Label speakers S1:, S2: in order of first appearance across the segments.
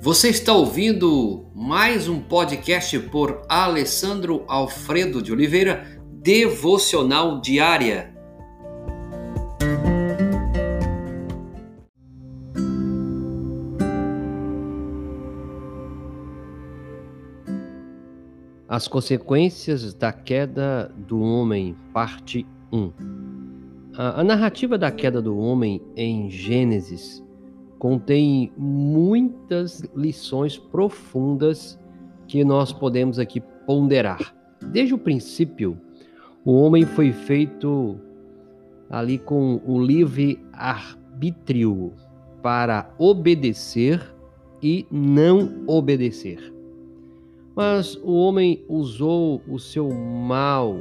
S1: Você está ouvindo mais um podcast por Alessandro Alfredo de Oliveira, Devocional Diária. As consequências da queda do homem, parte 1. A, a narrativa da queda do homem em Gênesis contém muitas lições profundas que nós podemos aqui ponderar. Desde o princípio, o homem foi feito ali com o livre arbítrio para obedecer e não obedecer. Mas o homem usou o seu mal,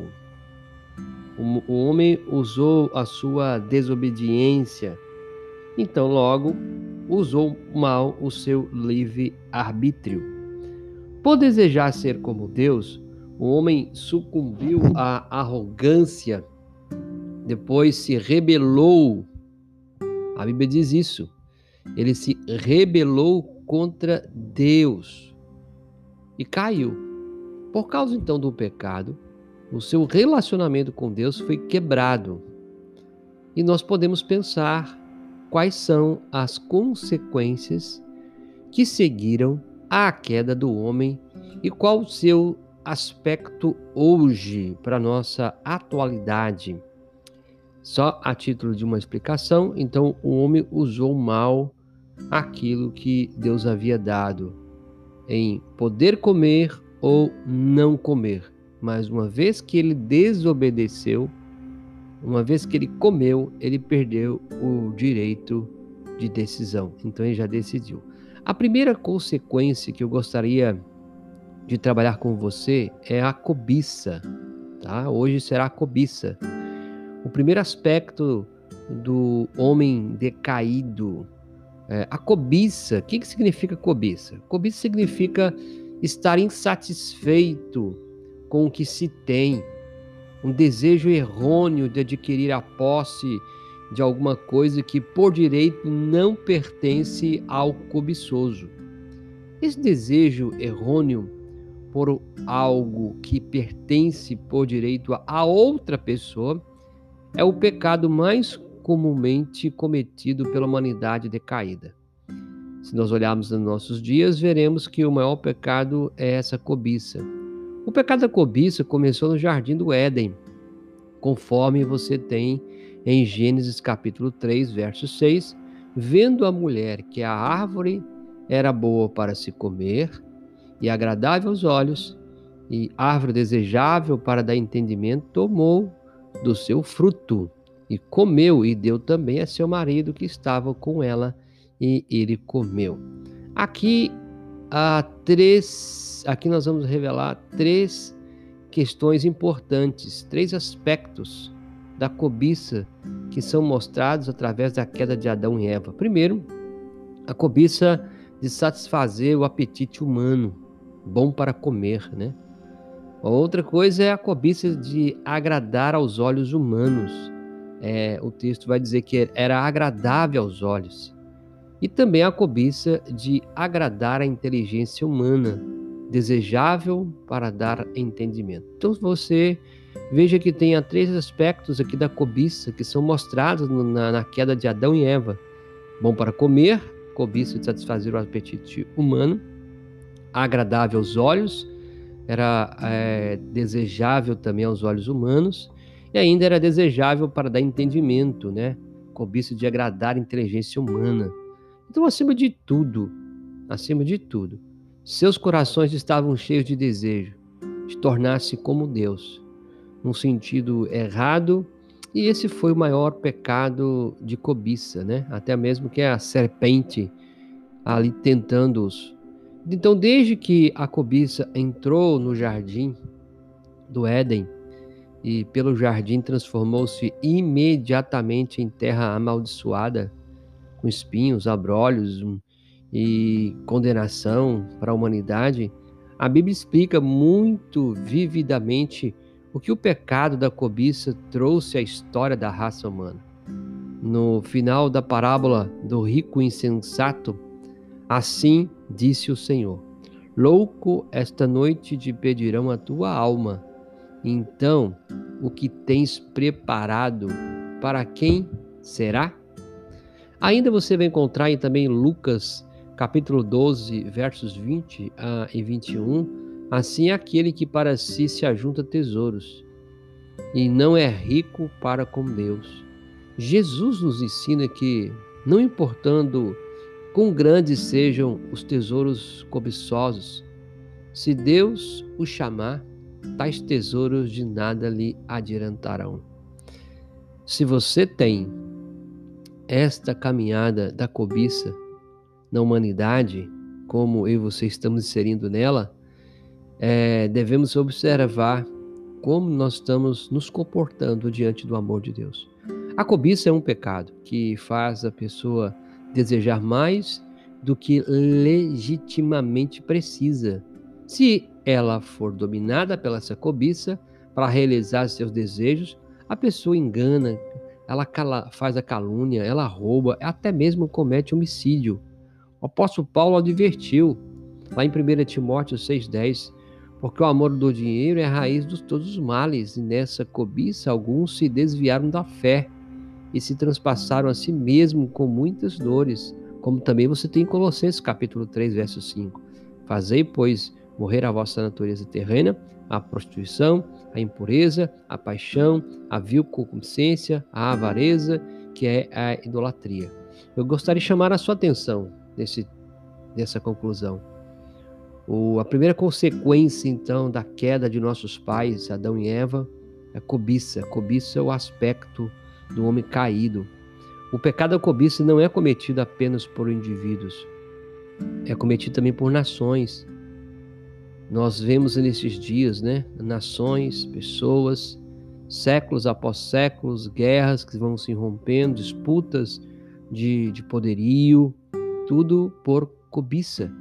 S1: o homem usou a sua desobediência então, logo, usou mal o seu livre-arbítrio. Por desejar ser como Deus, o homem sucumbiu à arrogância, depois se rebelou. A Bíblia diz isso. Ele se rebelou contra Deus e caiu. Por causa então do pecado, o seu relacionamento com Deus foi quebrado. E nós podemos pensar quais são as consequências que seguiram à queda do homem e qual o seu aspecto hoje para nossa atualidade. Só a título de uma explicação, então o homem usou mal aquilo que Deus havia dado em poder comer ou não comer. Mas uma vez que ele desobedeceu, uma vez que ele comeu, ele perdeu o direito de decisão. Então ele já decidiu. A primeira consequência que eu gostaria de trabalhar com você é a cobiça, tá? Hoje será a cobiça. O primeiro aspecto do homem decaído, é a cobiça. O que, que significa cobiça? Cobiça significa estar insatisfeito com o que se tem um desejo errôneo de adquirir a posse de alguma coisa que por direito não pertence ao cobiçoso. Esse desejo errôneo por algo que pertence por direito a outra pessoa é o pecado mais comumente cometido pela humanidade decaída. Se nós olharmos nos nossos dias, veremos que o maior pecado é essa cobiça o pecado da cobiça começou no jardim do Éden, conforme você tem em Gênesis capítulo 3, verso 6, vendo a mulher que a árvore era boa para se comer e agradável aos olhos, e árvore desejável para dar entendimento, tomou do seu fruto e comeu e deu também a seu marido que estava com ela e ele comeu. Aqui há três, aqui nós vamos revelar três questões importantes, três aspectos da cobiça que são mostrados através da queda de Adão e Eva. Primeiro, a cobiça de satisfazer o apetite humano, bom para comer, né? Outra coisa é a cobiça de agradar aos olhos humanos. É, o texto vai dizer que era agradável aos olhos e também a cobiça de agradar a inteligência humana, desejável para dar entendimento. Então você veja que tem três aspectos aqui da cobiça que são mostrados na, na queda de Adão e Eva: bom para comer, cobiça de satisfazer o apetite humano, agradável aos olhos, era é, desejável também aos olhos humanos, e ainda era desejável para dar entendimento, né? Cobiça de agradar a inteligência humana. Então, acima de tudo, acima de tudo, seus corações estavam cheios de desejo de tornar-se como Deus, num sentido errado, e esse foi o maior pecado de cobiça, né? Até mesmo que a serpente ali tentando-os. Então, desde que a cobiça entrou no jardim do Éden e pelo jardim transformou-se imediatamente em terra amaldiçoada, com espinhos, abrolhos e condenação para a humanidade, a Bíblia explica muito vividamente o que o pecado da cobiça trouxe à história da raça humana. No final da parábola do rico insensato, assim disse o Senhor. Louco, esta noite te pedirão a tua alma. Então, o que tens preparado, para quem será? Ainda você vai encontrar em também Lucas, capítulo 12, versos 20 e 21. Assim é aquele que para si se ajunta tesouros e não é rico para com Deus. Jesus nos ensina que, não importando quão grandes sejam os tesouros cobiçosos, se Deus o chamar, tais tesouros de nada lhe adiantarão. Se você tem esta caminhada da cobiça na humanidade, como eu e você estamos inserindo nela, é, devemos observar como nós estamos nos comportando diante do amor de Deus. A cobiça é um pecado que faz a pessoa desejar mais do que legitimamente precisa. Se ela for dominada pela essa cobiça para realizar seus desejos, a pessoa engana, ela cala, faz a calúnia, ela rouba, até mesmo comete homicídio. O apóstolo Paulo advertiu lá em 1 Timóteo 6,10 porque o amor do dinheiro é a raiz de todos os males, e nessa cobiça alguns se desviaram da fé e se transpassaram a si mesmo com muitas dores, como também você tem em Colossenses capítulo 3, verso 5. Fazei, pois, morrer a vossa natureza terrena, a prostituição, a impureza, a paixão, a vil concupiscência, a avareza, que é a idolatria. Eu gostaria de chamar a sua atenção nesse, nessa conclusão. O, a primeira consequência, então, da queda de nossos pais, Adão e Eva, é cobiça. Cobiça é o aspecto do homem caído. O pecado da cobiça não é cometido apenas por indivíduos, é cometido também por nações. Nós vemos nesses dias, né, nações, pessoas, séculos após séculos, guerras que vão se rompendo, disputas de, de poderio, tudo por cobiça.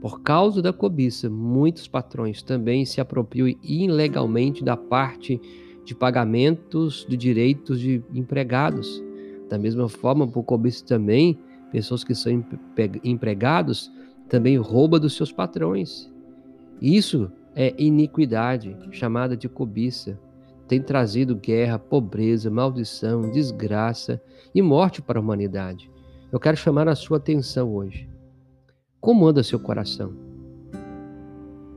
S1: Por causa da cobiça, muitos patrões também se apropriam ilegalmente da parte de pagamentos de direitos de empregados. Da mesma forma, por cobiça também, pessoas que são empregados também roubam dos seus patrões. Isso é iniquidade, chamada de cobiça. Tem trazido guerra, pobreza, maldição, desgraça e morte para a humanidade. Eu quero chamar a sua atenção hoje como anda seu coração?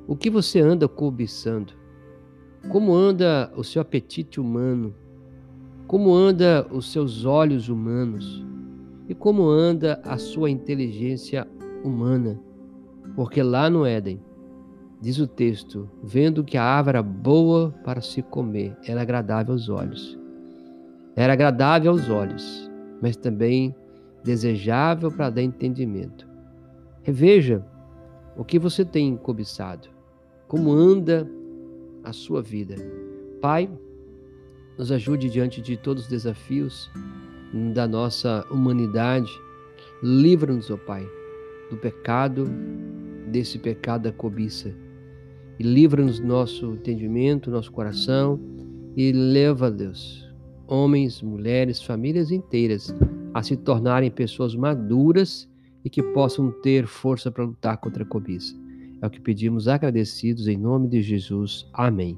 S1: O que você anda cobiçando? Como anda o seu apetite humano? Como anda os seus olhos humanos? E como anda a sua inteligência humana? Porque lá no Éden, diz o texto, vendo que a árvore era boa para se comer, era agradável aos olhos. Era agradável aos olhos, mas também desejável para dar entendimento. Reveja o que você tem cobiçado, como anda a sua vida. Pai, nos ajude diante de todos os desafios da nossa humanidade. Livra-nos, ó Pai, do pecado, desse pecado da cobiça. E livra-nos nosso entendimento, nosso coração e leva, Deus, homens, mulheres, famílias inteiras a se tornarem pessoas maduras e que possam ter força para lutar contra a cobiça. É o que pedimos agradecidos em nome de Jesus. Amém.